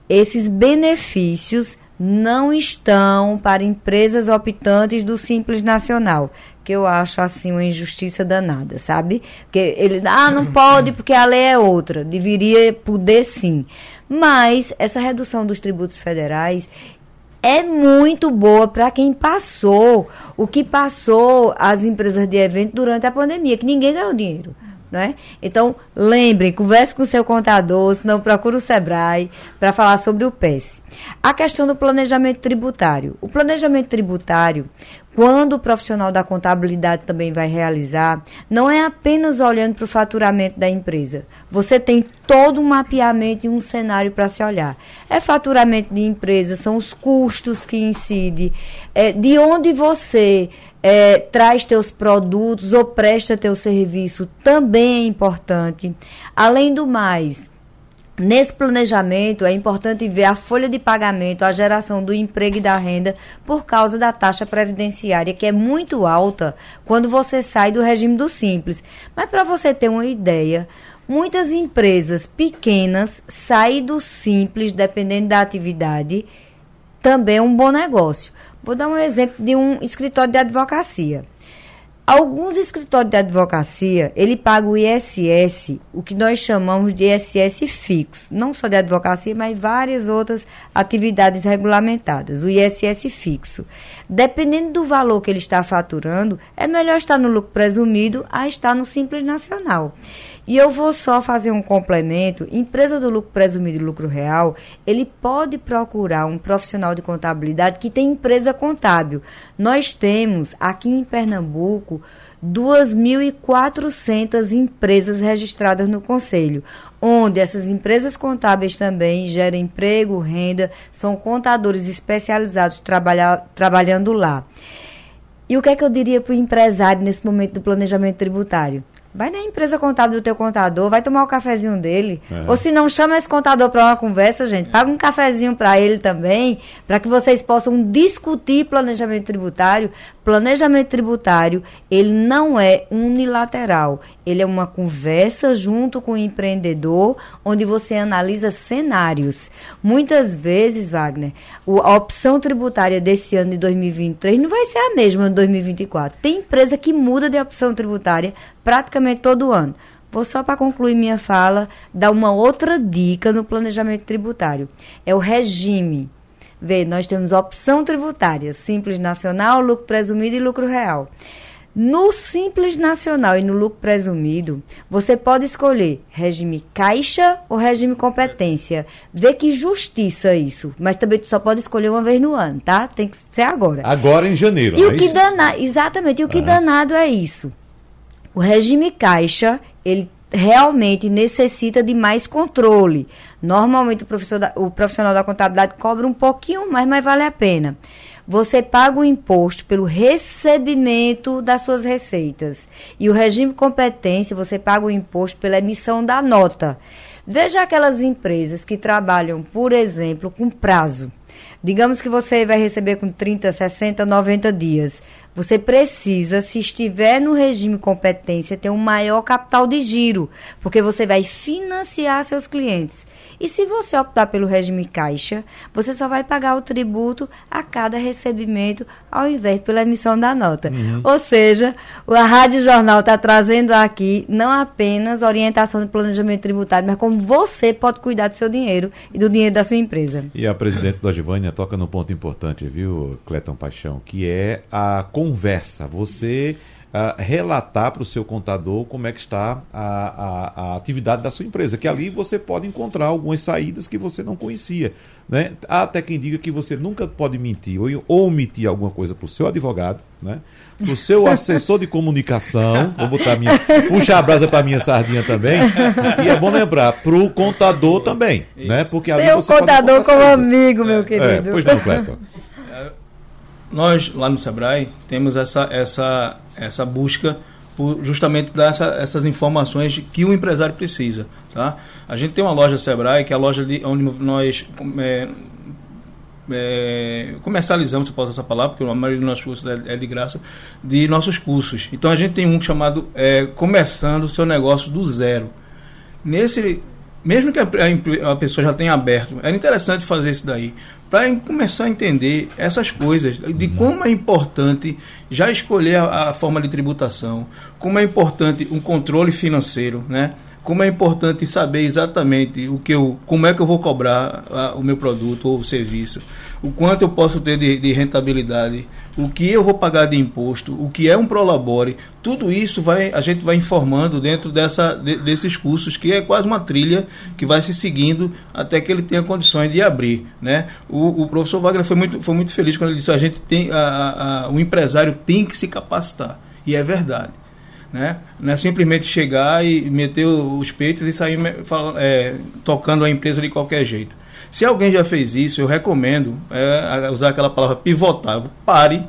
Esses benefícios não estão para empresas optantes do Simples Nacional, que eu acho assim uma injustiça danada, sabe? Porque ele, ah, não pode porque a lei é outra, deveria poder sim. Mas essa redução dos tributos federais é muito boa para quem passou o que passou as empresas de evento durante a pandemia, que ninguém ganhou dinheiro. Né? Então, lembrem, converse com seu contador, se não procure o Sebrae para falar sobre o PES. A questão do planejamento tributário. O planejamento tributário, quando o profissional da contabilidade também vai realizar, não é apenas olhando para o faturamento da empresa. Você tem todo um mapeamento e um cenário para se olhar. É faturamento de empresa, são os custos que incidem, é, de onde você é, traz teus produtos ou presta teu serviço também é importante. Além do mais, Nesse planejamento é importante ver a folha de pagamento, a geração do emprego e da renda por causa da taxa previdenciária, que é muito alta quando você sai do regime do simples. Mas para você ter uma ideia, muitas empresas pequenas saem do simples, dependendo da atividade, também é um bom negócio. Vou dar um exemplo de um escritório de advocacia. Alguns escritórios de advocacia, ele paga o ISS, o que nós chamamos de ISS fixo, não só de advocacia, mas várias outras atividades regulamentadas, o ISS fixo. Dependendo do valor que ele está faturando, é melhor estar no lucro presumido a estar no Simples Nacional. E eu vou só fazer um complemento. Empresa do lucro presumido e lucro real, ele pode procurar um profissional de contabilidade que tem empresa contábil. Nós temos aqui em Pernambuco 2.400 empresas registradas no Conselho, onde essas empresas contábeis também geram emprego, renda, são contadores especializados trabalhando lá. E o que é que eu diria para o empresário nesse momento do planejamento tributário? Vai na empresa contábil do teu contador, vai tomar o cafezinho dele. É. Ou se não, chama esse contador para uma conversa, gente. Paga um cafezinho para ele também, para que vocês possam discutir planejamento tributário. Planejamento tributário, ele não é unilateral. Ele é uma conversa junto com o empreendedor, onde você analisa cenários. Muitas vezes, Wagner, a opção tributária desse ano de 2023 não vai ser a mesma de 2024. Tem empresa que muda de opção tributária praticamente todo ano. Vou só para concluir minha fala dar uma outra dica no planejamento tributário. É o regime. Vê, nós temos opção tributária, simples nacional, lucro presumido e lucro real. No Simples Nacional e no lucro presumido, você pode escolher regime caixa ou regime competência. Vê que justiça isso. Mas também tu só pode escolher uma vez no ano, tá? Tem que ser agora. Agora em janeiro. E o é que danado, exatamente, e o que danado é isso. O regime caixa, ele realmente necessita de mais controle. Normalmente o, da, o profissional da contabilidade cobra um pouquinho mais, mas vale a pena. Você paga o imposto pelo recebimento das suas receitas. E o regime competência, você paga o imposto pela emissão da nota. Veja aquelas empresas que trabalham, por exemplo, com prazo. Digamos que você vai receber com 30, 60, 90 dias. Você precisa, se estiver no regime competência, ter um maior capital de giro, porque você vai financiar seus clientes. E se você optar pelo regime caixa, você só vai pagar o tributo a cada recebimento, ao invés pela emissão da nota. Uhum. Ou seja, a Rádio Jornal está trazendo aqui não apenas orientação de planejamento tributário, mas como você pode cuidar do seu dinheiro e do dinheiro da sua empresa. E a presidente Dogivânia toca num ponto importante, viu, Cleton Paixão, que é a conversa. Você uh, relatar para o seu contador como é que está a, a, a, atividade da sua empresa, que ali você pode encontrar algumas saídas que você não conhecia. Né? Há até quem diga que você nunca pode mentir ou, ou omitir alguma coisa para o seu advogado, né? para o seu assessor de comunicação, vou botar minha, puxar a brasa para minha sardinha também, e é bom lembrar, para o contador também, né? porque ali Tem o contador como amigo, meu querido. É, pois não, Cleto. Nós, lá no Sebrae, temos essa, essa, essa busca por justamente dar essa, essas informações que o empresário precisa. Tá? A gente tem uma loja Sebrae, que é a loja de, onde nós é, é, comercializamos, se posso essa palavra, porque a maioria dos nossos cursos é, é, de graça, de nossos cursos. Então a gente tem um chamado é, Começando o Seu Negócio do Zero. Nesse, mesmo que a, a, a pessoa já tenha aberto, é interessante fazer isso daí para começar a entender essas coisas, de uhum. como é importante já escolher a, a, forma de tributação, como é importante um controle financeiro, né? como é importante saber exatamente o que eu, como é que eu vou cobrar a, o meu produto ou serviço, o quanto eu posso ter de, de, rentabilidade, o que eu vou pagar de imposto, o que é um prolabore, tudo isso vai, a gente vai informando dentro dessa, de, desses cursos, que é quase uma trilha que vai se seguindo até que ele tenha condições de abrir. Né? O, o professor Wagner foi muito, foi muito feliz quando ele disse a gente tem, a, a, o empresário tem que se capacitar. E é verdade. Né? Não é simplesmente chegar e meter os peitos e sair é, tocando a empresa de qualquer jeito. Se alguém já fez isso, eu recomendo é, usar aquela palavra pivotar. Pare,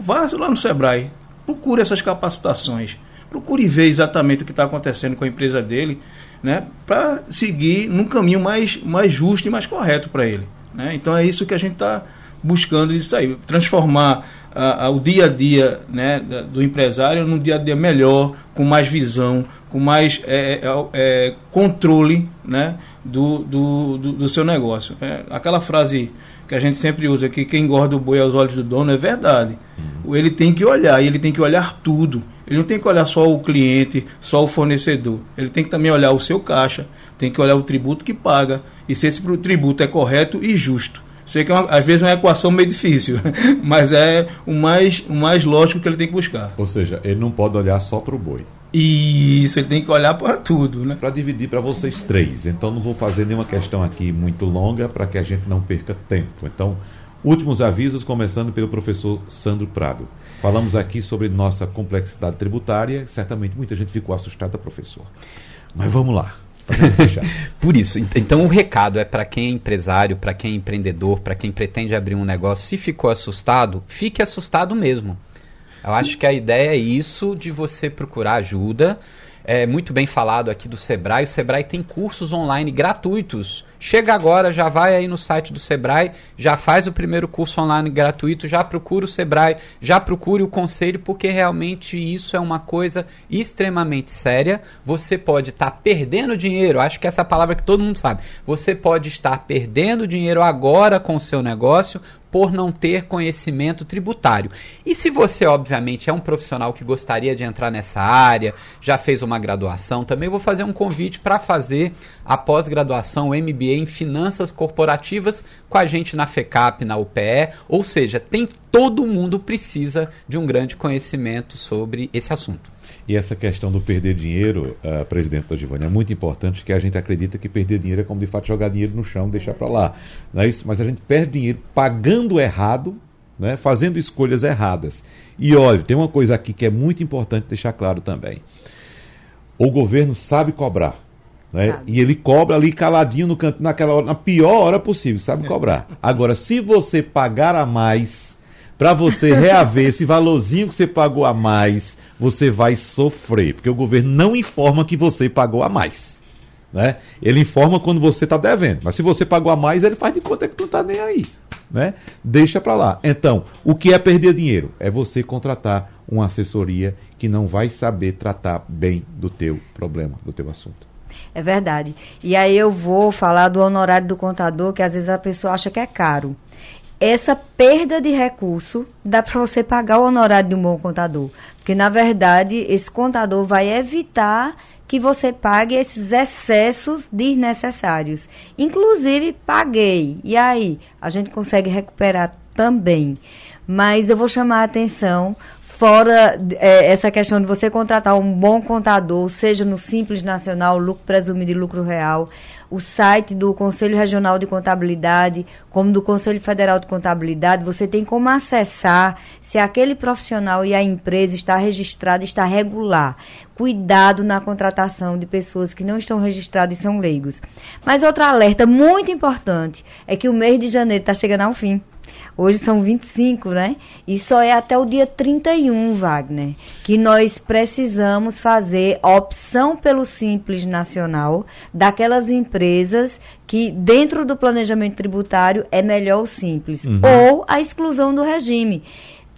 vá lá no Sebrae, procure essas capacitações, procure ver exatamente o que está acontecendo com a empresa dele, né, para seguir num caminho mais, mais justo e mais correto para ele. Né? Então é isso que a gente está buscando isso aí, transformar o dia a dia né, do empresário num dia a dia melhor, com mais visão, com mais é, é, é, é controle né, do, do, do, do seu negócio. É, aquela frase que a gente sempre usa que quem engorda o boi aos olhos do dono é verdade. Uhum. Ele tem que olhar, e ele tem que olhar tudo. Ele não tem que olhar só o cliente, só o fornecedor. Ele tem que também olhar o seu caixa, tem que olhar o tributo que paga e se esse tributo é correto e justo. Sei que é uma, às vezes é uma equação meio difícil, mas é o mais, o mais lógico que ele tem que buscar. Ou seja, ele não pode olhar só para o boi. Isso, ele tem que olhar para tudo, né? Para dividir para vocês três. Então não vou fazer nenhuma questão aqui muito longa para que a gente não perca tempo. Então, últimos avisos, começando pelo professor Sandro Prado. Falamos aqui sobre nossa complexidade tributária. Certamente muita gente ficou assustada, professor. Mas vamos lá. Por isso, então o recado é para quem é empresário, para quem é empreendedor, para quem pretende abrir um negócio, se ficou assustado, fique assustado mesmo. Eu acho que a ideia é isso de você procurar ajuda. É muito bem falado aqui do Sebrae. O Sebrae tem cursos online gratuitos Chega agora, já vai aí no site do Sebrae, já faz o primeiro curso online gratuito, já procura o Sebrae, já procure o conselho, porque realmente isso é uma coisa extremamente séria. Você pode estar tá perdendo dinheiro, acho que essa é palavra que todo mundo sabe. Você pode estar perdendo dinheiro agora com o seu negócio por não ter conhecimento tributário. E se você, obviamente, é um profissional que gostaria de entrar nessa área, já fez uma graduação, também vou fazer um convite para fazer a pós-graduação MBA em Finanças Corporativas com a gente na FECAP, na UPE. Ou seja, tem todo mundo precisa de um grande conhecimento sobre esse assunto. E essa questão do perder dinheiro, uh, presidente da Giovanni, é muito importante que a gente acredita que perder dinheiro é como de fato jogar dinheiro no chão, deixar para lá. Não é isso? Mas a gente perde dinheiro pagando errado, né, fazendo escolhas erradas. E olha, tem uma coisa aqui que é muito importante deixar claro também. O governo sabe cobrar. Né? E ele cobra ali caladinho no canto, naquela hora, na pior hora possível, sabe cobrar. Agora, se você pagar a mais, para você reaver esse valorzinho que você pagou a mais, você vai sofrer, porque o governo não informa que você pagou a mais. Né? Ele informa quando você está devendo, mas se você pagou a mais, ele faz de conta que não está nem aí. Né? Deixa para lá. Então, o que é perder dinheiro? É você contratar uma assessoria que não vai saber tratar bem do teu problema, do teu assunto. É verdade. E aí eu vou falar do honorário do contador, que às vezes a pessoa acha que é caro essa perda de recurso dá para você pagar o honorário de um bom contador. Porque, na verdade, esse contador vai evitar que você pague esses excessos desnecessários. Inclusive, paguei. E aí? A gente consegue recuperar também. Mas eu vou chamar a atenção Fora é, essa questão de você contratar um bom contador, seja no Simples Nacional, lucro presumido e lucro real, o site do Conselho Regional de Contabilidade, como do Conselho Federal de Contabilidade, você tem como acessar se aquele profissional e a empresa está registrado, está regular. Cuidado na contratação de pessoas que não estão registradas e são leigos. Mas outro alerta muito importante é que o mês de janeiro está chegando ao fim. Hoje são 25, né? E só é até o dia 31, Wagner, que nós precisamos fazer a opção pelo Simples Nacional daquelas empresas que, dentro do planejamento tributário, é melhor o Simples. Uhum. Ou a exclusão do regime.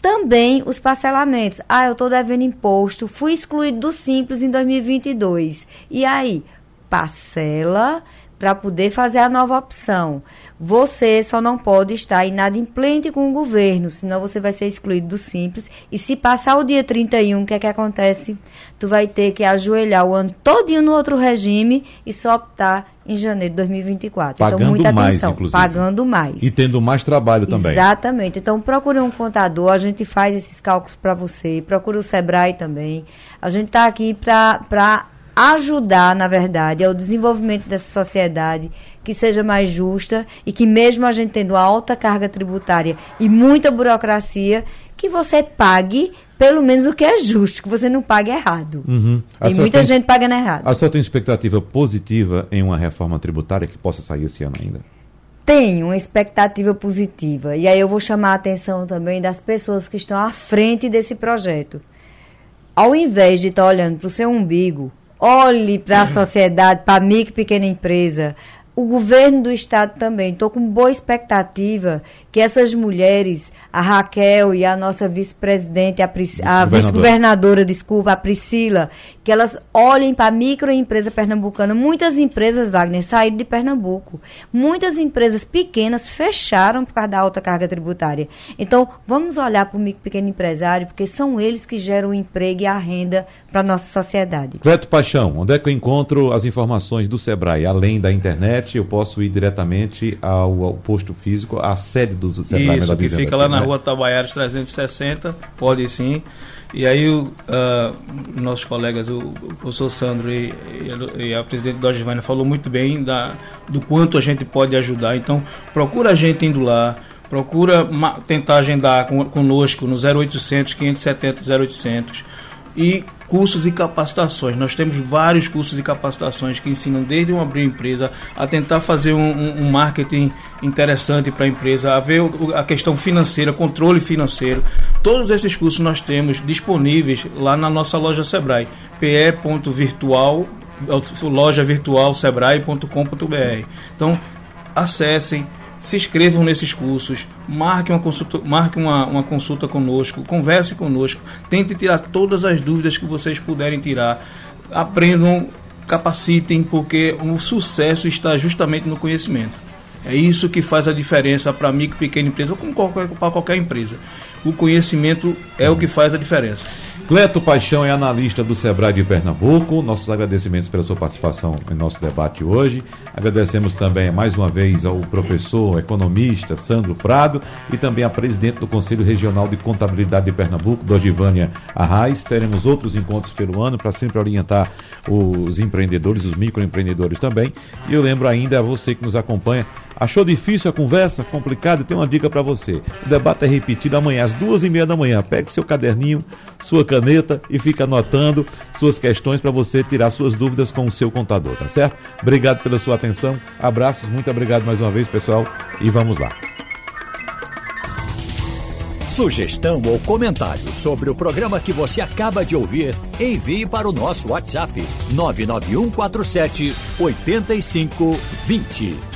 Também os parcelamentos. Ah, eu estou devendo imposto, fui excluído do Simples em 2022. E aí? Parcela para poder fazer a nova opção. Você só não pode estar inadimplente com o governo, senão você vai ser excluído do Simples. E se passar o dia 31, o que é que acontece? Tu vai ter que ajoelhar o ano todinho no outro regime e só optar em janeiro de 2024. Pagando então, muita mais, atenção. Inclusive. Pagando mais. E tendo mais trabalho também. Exatamente. Então, procure um contador, a gente faz esses cálculos para você. Procure o Sebrae também. A gente está aqui para ajudar, na verdade, ao desenvolvimento dessa sociedade que seja mais justa e que mesmo a gente tendo alta carga tributária e muita burocracia, que você pague pelo menos o que é justo, que você não pague errado. Uhum. Tem muita tem, gente pagando errado. A senhora tem expectativa positiva em uma reforma tributária que possa sair esse ano ainda? Tenho uma expectativa positiva. E aí eu vou chamar a atenção também das pessoas que estão à frente desse projeto. Ao invés de estar olhando para o seu umbigo, olhe para a sociedade, para a micro e pequena empresa. O governo do estado também. Estou com boa expectativa que essas mulheres, a Raquel e a nossa vice-presidente, a, Pris, a vice-governadora, desculpa, a Priscila, que elas olhem para a microempresa pernambucana. Muitas empresas, Wagner, saíram de Pernambuco. Muitas empresas pequenas fecharam por causa da alta carga tributária. Então, vamos olhar para o micro pequeno empresário, porque são eles que geram o emprego e a renda para a nossa sociedade. Cleto Paixão, onde é que eu encontro as informações do Sebrae? Além da internet, eu posso ir diretamente ao, ao posto físico, à sede do Sebrae. Isso, que fica aqui, lá na né? rua Tabaiares 360, pode sim. E aí o, uh, nossos colegas, o, o professor Sandro e, e, a presidente Dodgevânia falou muito bem da, do quanto a gente pode ajudar. Então, procura a gente indo lá, procura tentar agendar com, conosco no 0800 570 0800 e cursos e capacitações. Nós temos vários cursos e capacitações que ensinam desde uma abrir empresa a tentar fazer um, um, um marketing interessante para a empresa, a ver a questão financeira, controle financeiro. Todos esses cursos nós temos disponíveis lá na nossa loja Sebrae, pe.virtual, loja virtual sebrae.com.br. Então, acessem se inscrevam nesses cursos, marque uma consulta, marque uma, uma consulta conosco, converse conosco, tente tirar todas as dúvidas que vocês puderem tirar, aprendam, capacitem, porque o sucesso está justamente no conhecimento. É isso que faz a diferença para micro e pequena empresa, ou para qualquer empresa. O conhecimento é o que faz a diferença. Cleto Paixão é analista do Sebrae de Pernambuco. Nossos agradecimentos pela sua participação em nosso debate hoje. Agradecemos também mais uma vez ao professor economista Sandro Prado e também à presidente do Conselho Regional de Contabilidade de Pernambuco, Dogivânia Arraes. Teremos outros encontros pelo ano para sempre orientar os empreendedores, os microempreendedores também. E eu lembro ainda a você que nos acompanha Achou difícil a conversa? Complicado? Tem uma dica para você. O debate é repetido amanhã às duas e meia da manhã. Pegue seu caderninho, sua caneta e fique anotando suas questões para você tirar suas dúvidas com o seu contador, tá certo? Obrigado pela sua atenção. Abraços, muito obrigado mais uma vez, pessoal, e vamos lá. Sugestão ou comentário sobre o programa que você acaba de ouvir, envie para o nosso WhatsApp 99147 8520.